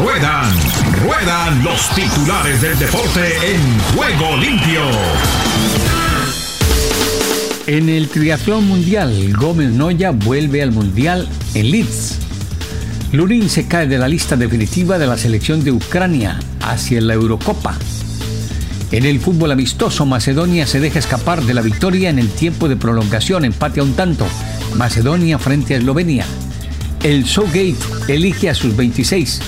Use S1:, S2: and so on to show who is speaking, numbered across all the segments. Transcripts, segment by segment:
S1: Ruedan, ruedan los titulares del deporte en juego limpio.
S2: En el triatlón mundial, Gómez Noya vuelve al mundial en Leeds. Lurín se cae de la lista definitiva de la selección de Ucrania hacia la Eurocopa. En el fútbol amistoso, Macedonia se deja escapar de la victoria en el tiempo de prolongación, empate a un tanto. Macedonia frente a Eslovenia. El Showgate elige a sus 26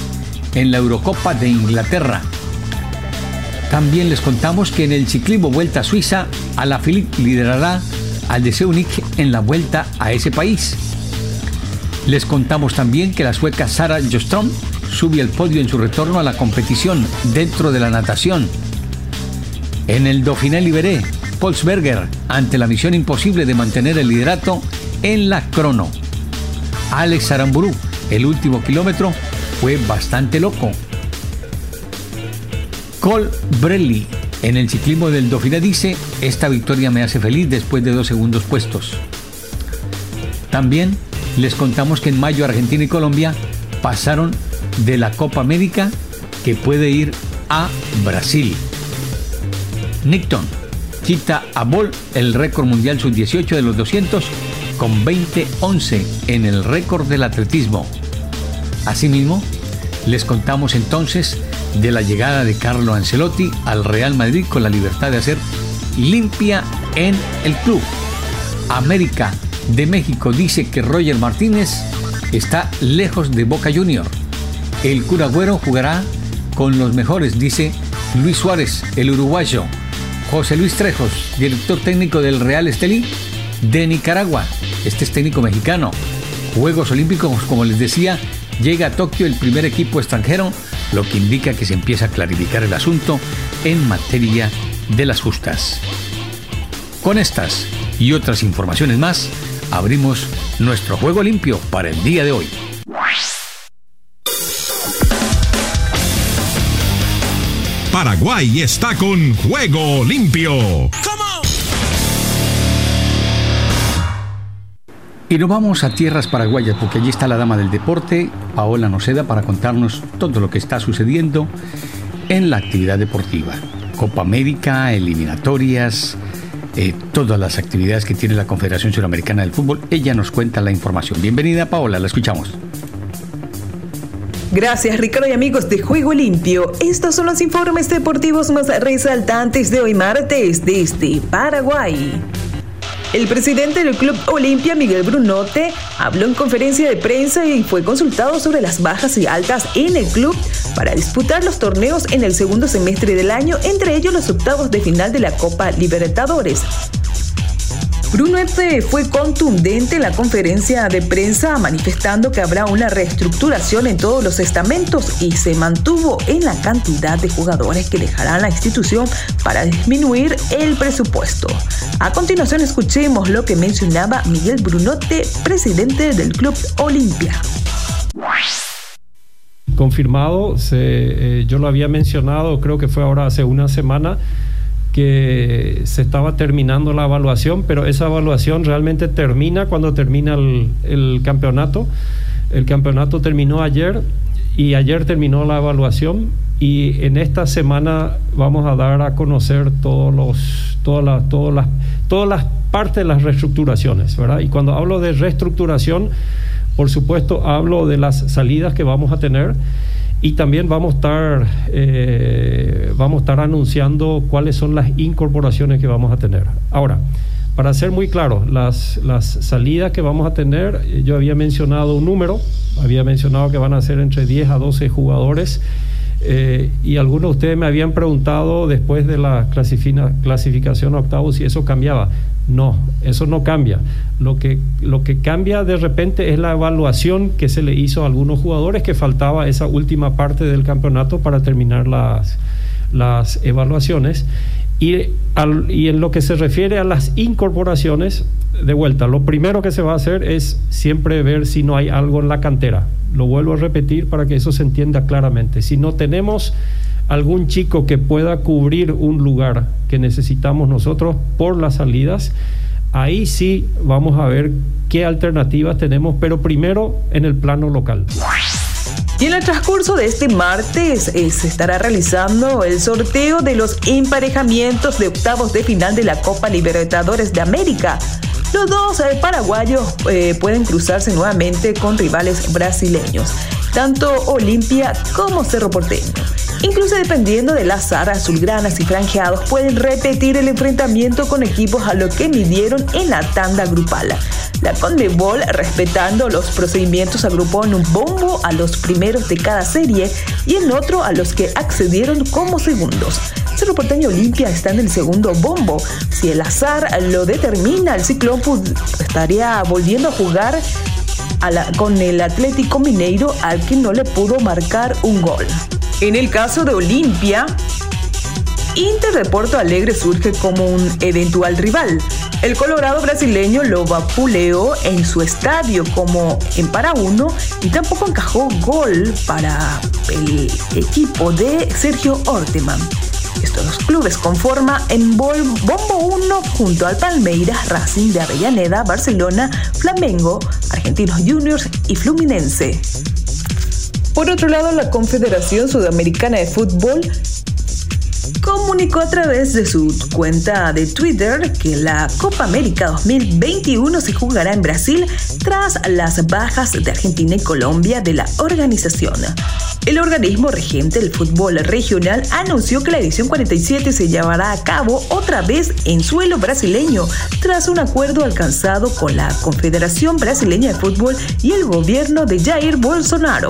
S2: en la Eurocopa de Inglaterra. También les contamos que en el ciclismo Vuelta a Suiza, Alaphilippe liderará al de Seunic en la vuelta a ese país. Les contamos también que la sueca Sara Jostrom sube al podio en su retorno a la competición dentro de la natación. En el Dauphiné Liberé, Polsberger ante la misión imposible de mantener el liderato en la crono. Alex Aramburu, el último kilómetro, fue bastante loco. Cole Brelli, en el ciclismo del Dauphiné dice, esta victoria me hace feliz después de dos segundos puestos. También les contamos que en mayo Argentina y Colombia pasaron de la Copa América que puede ir a Brasil. Nickton quita a Bol el récord mundial sub-18 de los 200 con 20-11 en el récord del atletismo. Asimismo, les contamos entonces de la llegada de Carlo Ancelotti al Real Madrid con la libertad de hacer limpia en el club. América de México dice que Roger Martínez está lejos de Boca Junior. El curagüero jugará con los mejores, dice Luis Suárez, el uruguayo. José Luis Trejos, director técnico del Real Estelí de Nicaragua. Este es técnico mexicano. Juegos Olímpicos, como les decía, llega a Tokio el primer equipo extranjero, lo que indica que se empieza a clarificar el asunto en materia de las justas. Con estas y otras informaciones más, abrimos nuestro juego limpio para el día de hoy.
S1: Paraguay está con juego limpio.
S2: Y nos vamos a tierras paraguayas porque allí está la dama del deporte, Paola Noceda, para contarnos todo lo que está sucediendo en la actividad deportiva. Copa América, eliminatorias, eh, todas las actividades que tiene la Confederación Suramericana del Fútbol. Ella nos cuenta la información. Bienvenida Paola, la escuchamos.
S3: Gracias Ricardo y amigos de Juego Limpio. Estos son los informes deportivos más resaltantes de hoy martes desde Paraguay. El presidente del Club Olimpia, Miguel Brunote, habló en conferencia de prensa y fue consultado sobre las bajas y altas en el club para disputar los torneos en el segundo semestre del año, entre ellos los octavos de final de la Copa Libertadores. Bruno fue contundente en la conferencia de prensa manifestando que habrá una reestructuración en todos los estamentos y se mantuvo en la cantidad de jugadores que dejarán la institución para disminuir el presupuesto. A continuación escuchemos lo que mencionaba Miguel Brunote, presidente del Club Olimpia.
S4: Confirmado, eh, yo lo había mencionado, creo que fue ahora hace una semana que se estaba terminando la evaluación, pero esa evaluación realmente termina cuando termina el, campeonato. El campeonato terminó ayer y ayer terminó la evaluación y en esta semana vamos a dar a conocer todos los, todas, las, todas, las, todas las partes de las reestructuraciones, ¿verdad? Y cuando hablo de reestructuración, por supuesto hablo de las salidas que vamos a tener y también vamos a estar eh, vamos a estar anunciando cuáles son las incorporaciones que vamos a tener ahora para ser muy claro las, las salidas que vamos a tener eh, yo había mencionado un número había mencionado que van a ser entre 10 a 12 jugadores eh, y algunos de ustedes me habían preguntado después de la clasificación a octavos si eso cambiaba. No, eso no cambia. Lo que, lo que cambia de repente es la evaluación que se le hizo a algunos jugadores que faltaba esa última parte del campeonato para terminar las, las evaluaciones. Y, y en lo que se refiere a las incorporaciones, de vuelta, lo primero que se va a hacer es siempre ver si no hay algo en la cantera. Lo vuelvo a repetir para que eso se entienda claramente. Si no tenemos algún chico que pueda cubrir un lugar que necesitamos nosotros por las salidas, ahí sí vamos a ver qué alternativas tenemos, pero primero en el plano local.
S3: Y en el transcurso de este martes eh, se estará realizando el sorteo de los emparejamientos de octavos de final de la Copa Libertadores de América. Los dos eh, paraguayos eh, pueden cruzarse nuevamente con rivales brasileños, tanto Olimpia como Cerro Porteño. Incluso dependiendo del azar, azulgranas y franjeados pueden repetir el enfrentamiento con equipos a lo que midieron en la tanda grupal. La Conmebol, respetando los procedimientos, agrupó en un bombo a los primeros de cada serie y en otro a los que accedieron como segundos. Cerro Porteño Olimpia está en el segundo bombo. Si el azar lo determina, el Ciclón estaría volviendo a jugar con el Atlético Mineiro al que no le pudo marcar un gol. En el caso de Olimpia, Inter de Porto Alegre surge como un eventual rival. El colorado brasileño lo vapuleó en su estadio como en para uno y tampoco encajó gol para el equipo de Sergio Orteman. Estos clubes conforman en Bombo 1 junto al Palmeiras, Racing de Avellaneda, Barcelona, Flamengo, Argentinos Juniors y Fluminense. Por otro lado, la Confederación Sudamericana de Fútbol comunicó a través de su cuenta de Twitter que la Copa América 2021 se jugará en Brasil tras las bajas de Argentina y Colombia de la organización. El organismo regente del fútbol regional anunció que la edición 47 se llevará a cabo otra vez en suelo brasileño tras un acuerdo alcanzado con la Confederación Brasileña de Fútbol y el gobierno de Jair Bolsonaro.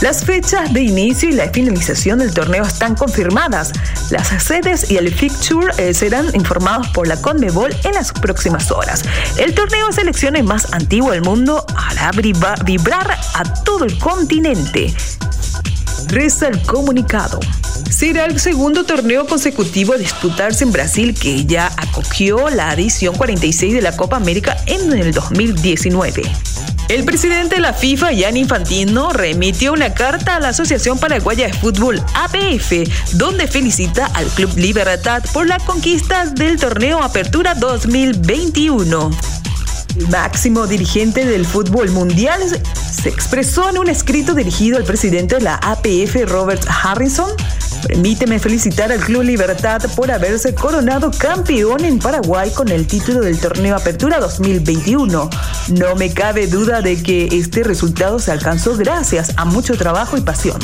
S3: Las fechas de inicio y la finalización del torneo están confirmadas. Las sedes y el fixture eh, serán informados por la CONMEBOL en las próximas horas. El torneo de selecciones más antiguo del mundo hará vibrar a todo el continente. Reza el comunicado. Será el segundo torneo consecutivo a disputarse en Brasil que ya acogió la edición 46 de la Copa América en el 2019. El presidente de la FIFA, Gianni Infantino, remitió una carta a la Asociación Paraguaya de Fútbol, APF, donde felicita al Club Libertad por la conquista del torneo Apertura 2021. El máximo dirigente del fútbol mundial se expresó en un escrito dirigido al presidente de la APF, Robert Harrison, Permíteme felicitar al Club Libertad por haberse coronado campeón en Paraguay con el título del torneo Apertura 2021. No me cabe duda de que este resultado se alcanzó gracias a mucho trabajo y pasión.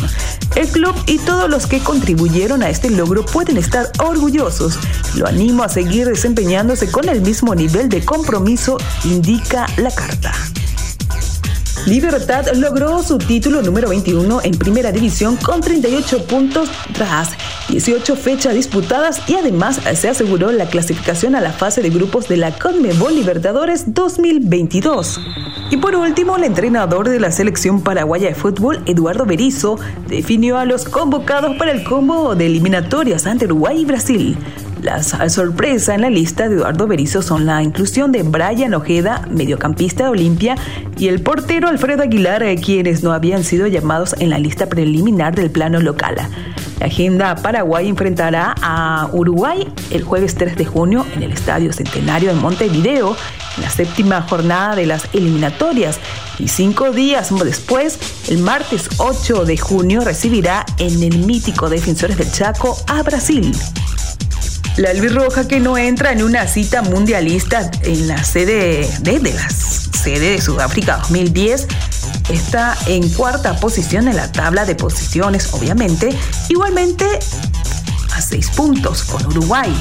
S3: El club y todos los que contribuyeron a este logro pueden estar orgullosos. Lo animo a seguir desempeñándose con el mismo nivel de compromiso, indica la carta. Libertad logró su título número 21 en primera división con 38 puntos tras 18 fechas disputadas y además se aseguró la clasificación a la fase de grupos de la Conmebol Libertadores 2022. Y por último, el entrenador de la selección paraguaya de fútbol, Eduardo Berizzo, definió a los convocados para el combo de eliminatorias ante Uruguay y Brasil. Las sorpresa en la lista de Eduardo Berizzo son la inclusión de Brian Ojeda, mediocampista de Olimpia, y el portero Alfredo Aguilar, eh, quienes no habían sido llamados en la lista preliminar del plano local. La agenda Paraguay enfrentará a Uruguay el jueves 3 de junio en el Estadio Centenario de Montevideo, en la séptima jornada de las eliminatorias, y cinco días después, el martes 8 de junio, recibirá en el mítico Defensores del Chaco a Brasil. La albirroja que no entra en una cita mundialista en la sede de, la sede de Sudáfrica 2010 está en cuarta posición en la tabla de posiciones, obviamente, igualmente a seis puntos con Uruguay,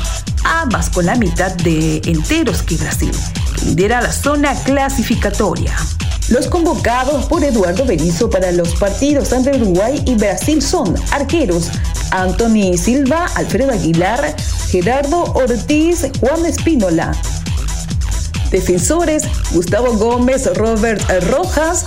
S3: ambas con la mitad de enteros que Brasil, que lidera la zona clasificatoria. Los convocados por Eduardo Berizzo para los partidos ante Uruguay y Brasil son arqueros Anthony Silva, Alfredo Aguilar, Gerardo Ortiz, Juan Espínola. Defensores, Gustavo Gómez, Robert Rojas,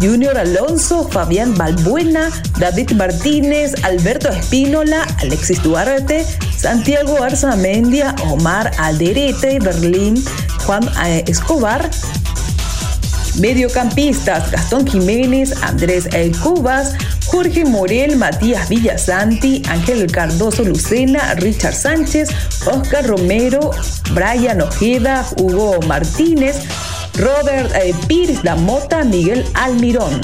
S3: Junior Alonso, Fabián Balbuena, David Martínez, Alberto Espínola, Alexis Duarte, Santiago Arzamendia, Omar Alderete, Berlín, Juan eh, Escobar, Mediocampistas, Gastón Jiménez, Andrés El Cubas, Jorge Morel, Matías Villasanti, Ángel Cardoso Lucena, Richard Sánchez, Oscar Romero, Brian Ojeda, Hugo Martínez, Robert eh, Pires La Mota, Miguel Almirón.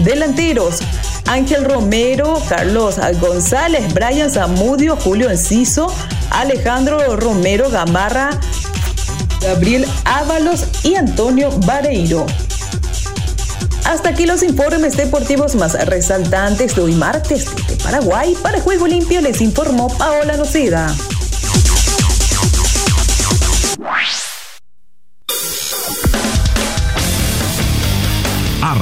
S3: Delanteros. Ángel Romero, Carlos González, Brian Zamudio, Julio Enciso, Alejandro Romero Gamarra, Gabriel Ábalos y Antonio Vareiro. Hasta aquí los informes deportivos más resaltantes de hoy martes de Paraguay. Para Juego Limpio les informó Paola Nocida.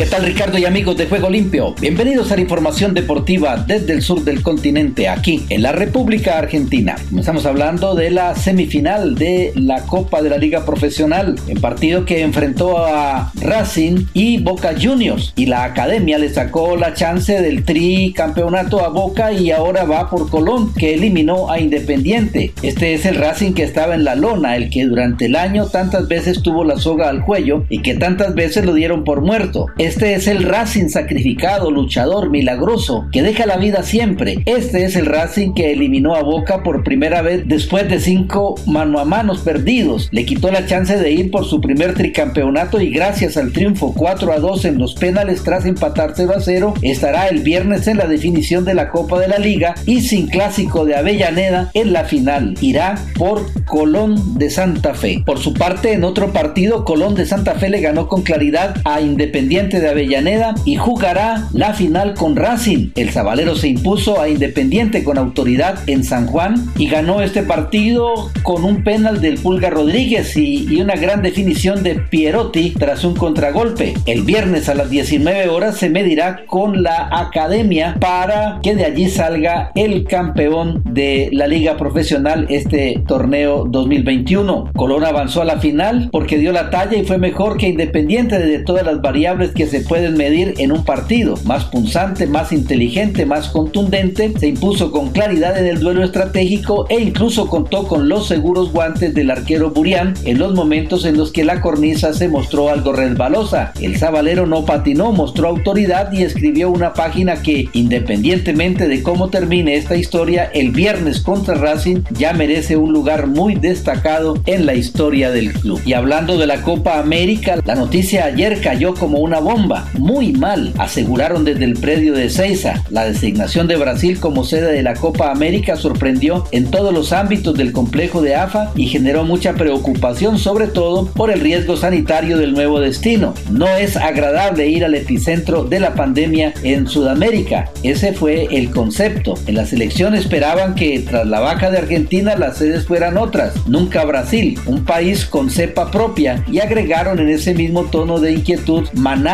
S5: ¿Qué tal Ricardo y amigos de Juego Limpio? Bienvenidos a la información deportiva desde el sur del continente, aquí en la República Argentina. Comenzamos hablando de la semifinal de la Copa de la Liga Profesional, en partido que enfrentó a Racing y Boca Juniors. Y la academia le sacó la chance del tri campeonato a Boca y ahora va por Colón, que eliminó a Independiente. Este es el Racing que estaba en la lona, el que durante el año tantas veces tuvo la soga al cuello y que tantas veces lo dieron por muerto. Este es el Racing sacrificado, luchador, milagroso, que deja la vida siempre. Este es el Racing que eliminó a Boca por primera vez después de cinco mano a manos perdidos. Le quitó la chance de ir por su primer tricampeonato y gracias al triunfo 4 a 2 en los penales tras empatar 0 a 0, estará el viernes en la definición de la Copa de la Liga y sin clásico de Avellaneda en la final. Irá por Colón de Santa Fe. Por su parte, en otro partido, Colón de Santa Fe le ganó con claridad a Independiente de Avellaneda y jugará la final con Racing. El Zabalero se impuso a Independiente con autoridad en San Juan y ganó este partido con un penal del Pulga Rodríguez y, una gran definición de Pierotti tras un contragolpe. El viernes a las 19 horas se medirá con la Academia para que de allí salga el campeón de la Liga Profesional este torneo 2021. Colón avanzó a la final porque dio la talla y fue mejor que Independiente de todas las variables que se pueden medir en un partido. Más punzante, más inteligente, más contundente, se impuso con claridad en el duelo estratégico e incluso contó con los seguros guantes del arquero Burián en los momentos en los que la cornisa se mostró algo resbalosa. El sabalero no patinó, mostró autoridad y escribió una página que, independientemente de cómo termine esta historia, el viernes contra Racing ya merece un lugar muy destacado en la historia del club. Y hablando de la Copa América, la noticia ayer cayó como una bomba muy mal, aseguraron desde el predio de Ceiza. La designación de Brasil como sede de la Copa América sorprendió en todos los ámbitos del complejo de AFA y generó mucha preocupación, sobre todo por el riesgo sanitario del nuevo destino. No es agradable ir al epicentro de la pandemia en Sudamérica. Ese fue el concepto. En la selección esperaban que tras la baja de Argentina las sedes fueran otras, nunca Brasil, un país con cepa propia, y agregaron en ese mismo tono de inquietud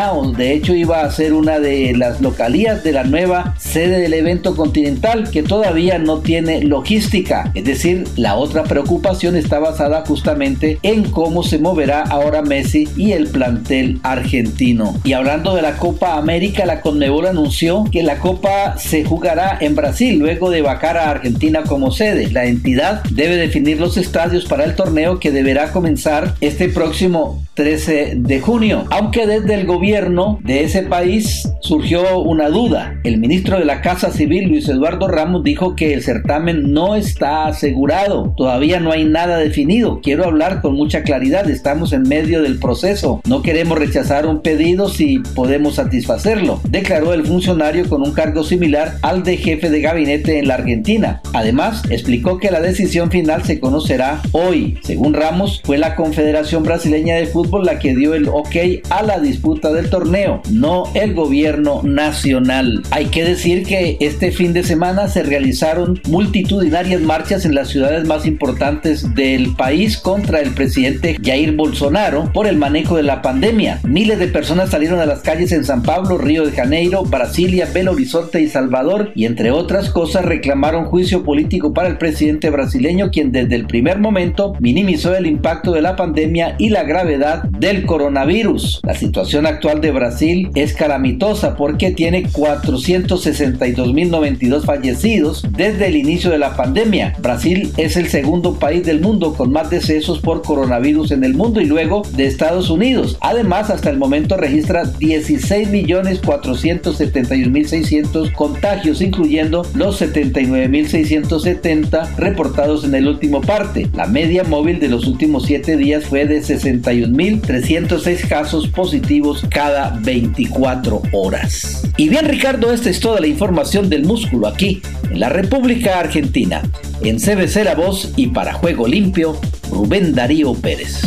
S5: De hecho iba a ser una de las localías de la nueva sede del evento continental que todavía no tiene logística. Es decir, la otra preocupación está basada justamente en cómo se moverá ahora Messi y el plantel argentino. Y hablando de la Copa América, la Conmebol anunció que la Copa se jugará en Brasil luego de vacar a Argentina como sede. La entidad debe definir los estadios para el torneo que deberá comenzar este próximo 13 de junio, aunque desde el gobierno de ese país surgió una duda. El ministro de la Casa Civil, Luis Eduardo Ramos, dijo que el certamen no está asegurado, todavía no hay nada definido. Quiero hablar con mucha claridad, estamos en medio del proceso, no queremos rechazar un pedido si podemos satisfacerlo, declaró el funcionario con un cargo similar al de jefe de gabinete en la Argentina. Además, explicó que la decisión final se conocerá hoy. Según Ramos, fue la Confederación Brasileña de Fútbol la que dio el ok a la disputa del torneo, no el gobierno nacional. Hay que decir que este fin de semana se realizaron multitudinarias marchas en las ciudades más importantes del país contra el presidente Jair Bolsonaro por el manejo de la pandemia. Miles de personas salieron a las calles en San Pablo, Río de Janeiro, Brasilia, Belo Horizonte y Salvador y entre otras cosas reclamaron juicio político para el presidente brasileño quien desde el primer momento minimizó el impacto de la pandemia y la gravedad del coronavirus. La situación actual de Brasil es calamitosa porque tiene 462.092 fallecidos desde el inicio de la pandemia. Brasil es el segundo país del mundo con más decesos por coronavirus en el mundo y luego de Estados Unidos. Además, hasta el momento registra 16.471.600 contagios, incluyendo los 79.670 reportados en el último parte. La media móvil de los últimos 7 días fue de 61.306 casos positivos cada 24 horas. Y bien Ricardo, esta es toda la información del músculo aquí, en la República Argentina. En CBC La Voz y para Juego Limpio, Rubén Darío Pérez.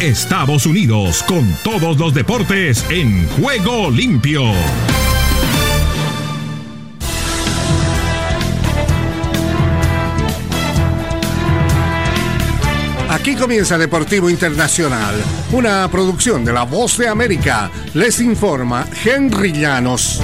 S1: Estados Unidos con todos los deportes en Juego Limpio.
S6: Aquí comienza Deportivo Internacional, una producción de La Voz de América. Les informa Henry Llanos.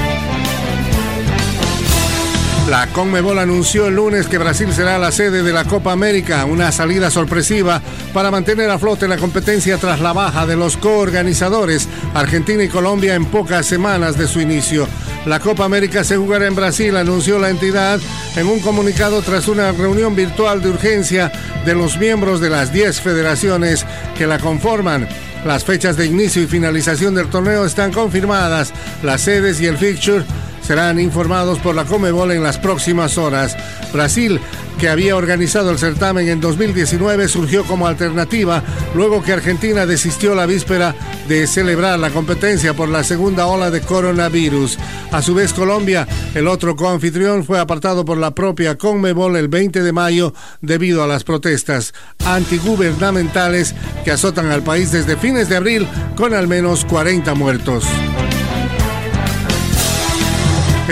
S6: La Conmebol anunció el lunes que Brasil será la sede de la Copa América, una salida sorpresiva para mantener a flote la competencia tras la baja de los coorganizadores Argentina y Colombia en pocas semanas de su inicio. La Copa América se jugará en Brasil, anunció la entidad en un comunicado tras una reunión virtual de urgencia de los miembros de las 10 federaciones que la conforman. Las fechas de inicio y finalización del torneo están confirmadas, las sedes y el fixture serán informados por la Comebol en las próximas horas. Brasil, que había organizado el certamen en 2019, surgió como alternativa luego que Argentina desistió la víspera de celebrar la competencia por la segunda ola de coronavirus. A su vez, Colombia, el otro coanfitrión, fue apartado por la propia Conmebol el 20 de mayo debido a las protestas antigubernamentales que azotan al país desde fines de abril con al menos 40 muertos.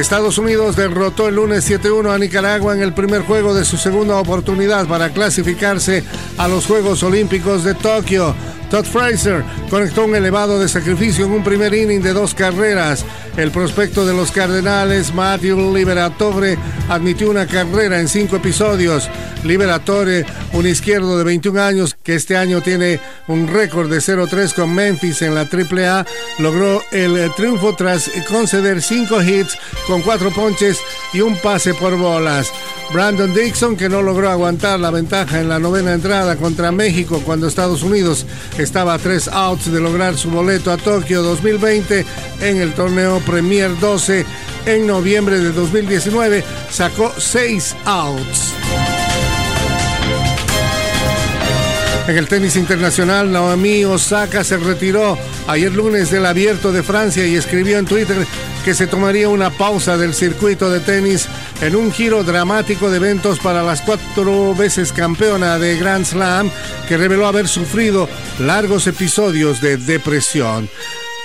S6: Estados Unidos derrotó el lunes 7-1 a Nicaragua en el primer juego de su segunda oportunidad para clasificarse a los Juegos Olímpicos de Tokio. Todd Fraser conectó un elevado de sacrificio en un primer inning de dos carreras. El prospecto de los Cardenales, Matthew Liberatore, admitió una carrera en cinco episodios. Liberatore, un izquierdo de 21 años que este año tiene un récord de 0-3 con Memphis en la AAA, logró el triunfo tras conceder cinco hits con cuatro ponches y un pase por bolas. Brandon Dixon, que no logró aguantar la ventaja en la novena entrada contra México cuando Estados Unidos estaba a tres outs de lograr su boleto a Tokio 2020 en el torneo Premier 12 en noviembre de 2019, sacó seis outs. En el tenis internacional, Naomi Osaka se retiró ayer lunes del abierto de Francia y escribió en Twitter que se tomaría una pausa del circuito de tenis en un giro dramático de eventos para las cuatro veces campeona de Grand Slam que reveló haber sufrido largos episodios de depresión.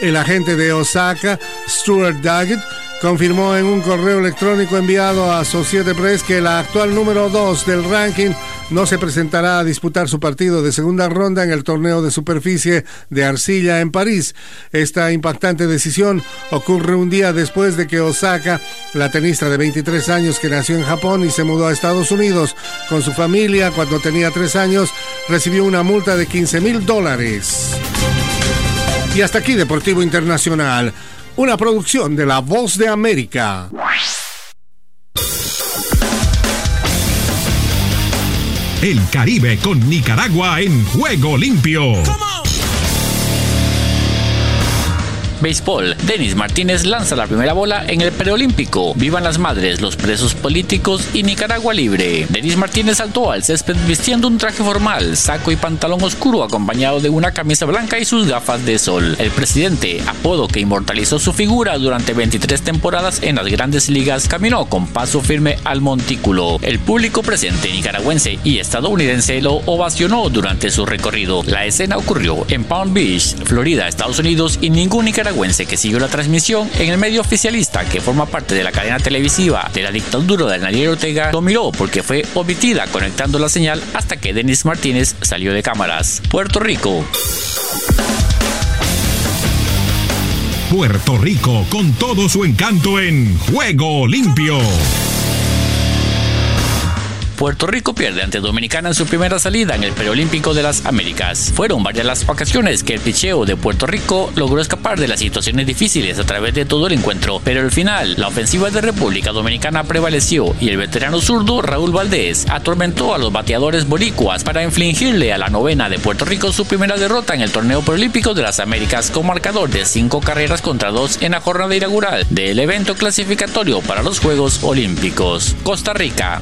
S6: El agente de Osaka, Stuart Daggett, confirmó en un correo electrónico enviado a Societe Press que la actual número 2 del ranking no se presentará a disputar su partido de segunda ronda en el torneo de superficie de arcilla en París. Esta impactante decisión ocurre un día después de que Osaka, la tenista de 23 años que nació en Japón y se mudó a Estados Unidos con su familia cuando tenía tres años, recibió una multa de 15 mil dólares. Y hasta aquí Deportivo Internacional, una producción de La Voz de América.
S1: El Caribe con Nicaragua en juego limpio.
S7: Béisbol. Denis Martínez lanza la primera bola en el preolímpico. Vivan las madres, los presos políticos y Nicaragua libre. Denis Martínez saltó al césped vistiendo un traje formal, saco y pantalón oscuro acompañado de una camisa blanca y sus gafas de sol. El presidente, apodo que inmortalizó su figura durante 23 temporadas en las grandes ligas, caminó con paso firme al montículo. El público presente nicaragüense y estadounidense lo ovacionó durante su recorrido. La escena ocurrió en Palm Beach, Florida, Estados Unidos y ningún nicaragüense que siguió la transmisión en el medio oficialista que forma parte de la cadena televisiva de la dictadura de Daniel Ortega lo porque fue omitida conectando la señal hasta que Denis Martínez salió de cámaras. Puerto Rico.
S1: Puerto Rico con todo su encanto en Juego Limpio.
S7: Puerto Rico pierde ante Dominicana en su primera salida en el Preolímpico de las Américas. Fueron varias las ocasiones que el picheo de Puerto Rico logró escapar de las situaciones difíciles a través de todo el encuentro, pero al final la ofensiva de República Dominicana prevaleció y el veterano zurdo Raúl Valdés atormentó a los bateadores boricuas para infligirle a la novena de Puerto Rico su primera derrota en el torneo preolímpico de las Américas con marcador de cinco carreras contra dos en la jornada inaugural del evento clasificatorio para los Juegos Olímpicos. Costa Rica.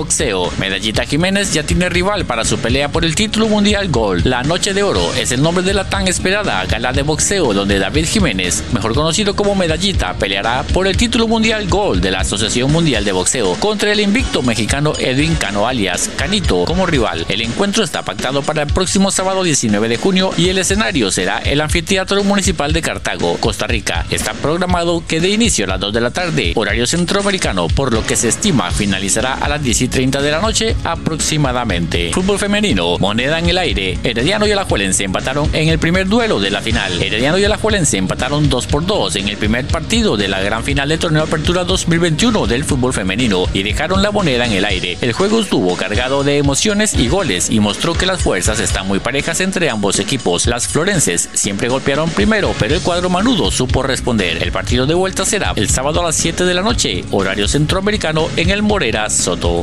S7: Boxeo. Medallita Jiménez ya tiene rival para su pelea por el título mundial Gold. La Noche de Oro es el nombre de la tan esperada gala de boxeo donde David Jiménez, mejor conocido como Medallita, peleará por el título mundial Gold de la Asociación Mundial de Boxeo contra el invicto mexicano Edwin Cano alias Canito como rival. El encuentro está pactado para el próximo sábado 19 de junio y el escenario será el Anfiteatro Municipal de Cartago, Costa Rica. Está programado que de inicio a las 2 de la tarde, horario centroamericano, por lo que se estima finalizará a las 10 y 30 de la noche aproximadamente. Fútbol femenino, moneda en el aire. Herediano y Alajuelense empataron en el primer duelo de la final. Herediano y Alajuelense empataron 2 por 2 en el primer partido de la gran final del torneo Apertura 2021 del fútbol femenino y dejaron la moneda en el aire. El juego estuvo cargado de emociones y goles y mostró que las fuerzas están muy parejas entre ambos equipos. Las florenses siempre golpearon primero, pero el cuadro manudo supo responder. El partido de vuelta será el sábado a las 7 de la noche, horario centroamericano en el Morera Soto.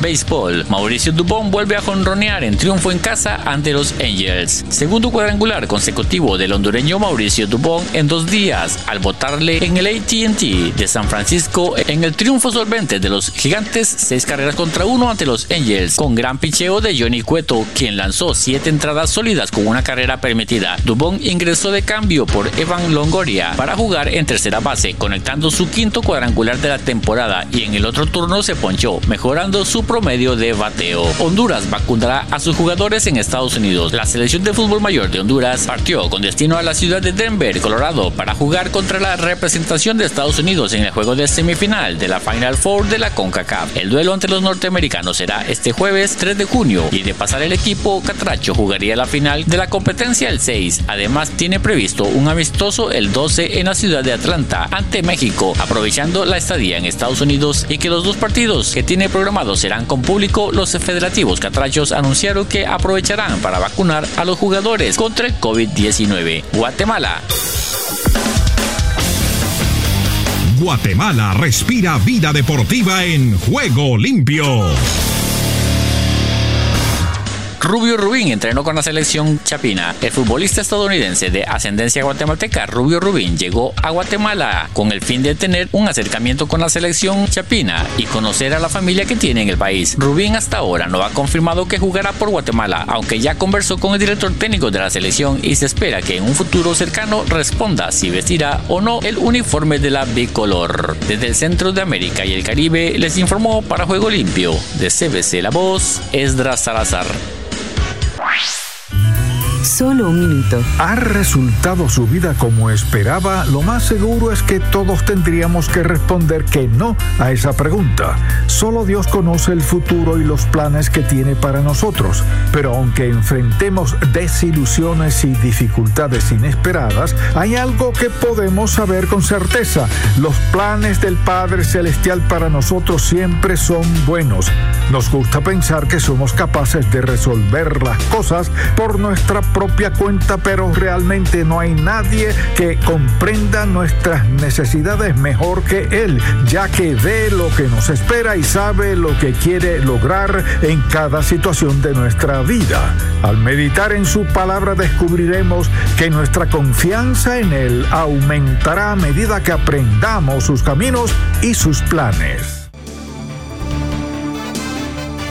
S7: Béisbol. Mauricio Dubón vuelve a jonronear en triunfo en casa ante los Angels. Segundo cuadrangular consecutivo del hondureño Mauricio Dubón en dos días al votarle en el ATT de San Francisco en el triunfo solvente de los gigantes, seis carreras contra uno ante los Angels, con gran picheo de Johnny Cueto, quien lanzó siete entradas sólidas con una carrera permitida. Dubón ingresó de cambio por Evan Longoria para jugar en tercera base, conectando su quinto cuadrangular de la temporada y en el otro turno se ponchó, mejorando su promedio de bateo. Honduras vacunará a sus jugadores en Estados Unidos. La selección de fútbol mayor de Honduras partió con destino a la ciudad de Denver, Colorado, para jugar contra la representación de Estados Unidos en el juego de semifinal de la Final Four de la CONCACAF. El duelo entre los norteamericanos será este jueves 3 de junio y de pasar el equipo Catracho jugaría la final de la competencia el 6. Además tiene previsto un amistoso el 12 en la ciudad de Atlanta ante México, aprovechando la estadía en Estados Unidos y que los dos partidos que tiene programados serán con público, los federativos catrachos anunciaron que aprovecharán para vacunar a los jugadores contra el COVID-19. Guatemala.
S1: Guatemala respira vida deportiva en juego limpio.
S7: Rubio Rubín entrenó con la selección chapina. El futbolista estadounidense de ascendencia guatemalteca, Rubio Rubín, llegó a Guatemala con el fin de tener un acercamiento con la selección chapina y conocer a la familia que tiene en el país. Rubín hasta ahora no ha confirmado que jugará por Guatemala, aunque ya conversó con el director técnico de la selección y se espera que en un futuro cercano responda si vestirá o no el uniforme de la bicolor. Desde el centro de América y el Caribe les informó para Juego Limpio de CBC La Voz, Esdras Salazar.
S8: Solo un minuto.
S9: ¿Ha resultado su vida como esperaba? Lo más seguro es que todos tendríamos que responder que no a esa pregunta. Solo Dios conoce el futuro y los planes que tiene para nosotros. Pero aunque enfrentemos desilusiones y dificultades inesperadas, hay algo que podemos saber con certeza. Los planes del Padre Celestial para nosotros siempre son buenos. Nos gusta pensar que somos capaces de resolver las cosas por nuestra propia cuenta, pero realmente no hay nadie que comprenda nuestras necesidades mejor que Él, ya que ve lo que nos espera y sabe lo que quiere lograr en cada situación de nuestra vida. Al meditar en su palabra descubriremos que nuestra confianza en Él aumentará a medida que aprendamos sus caminos y sus planes.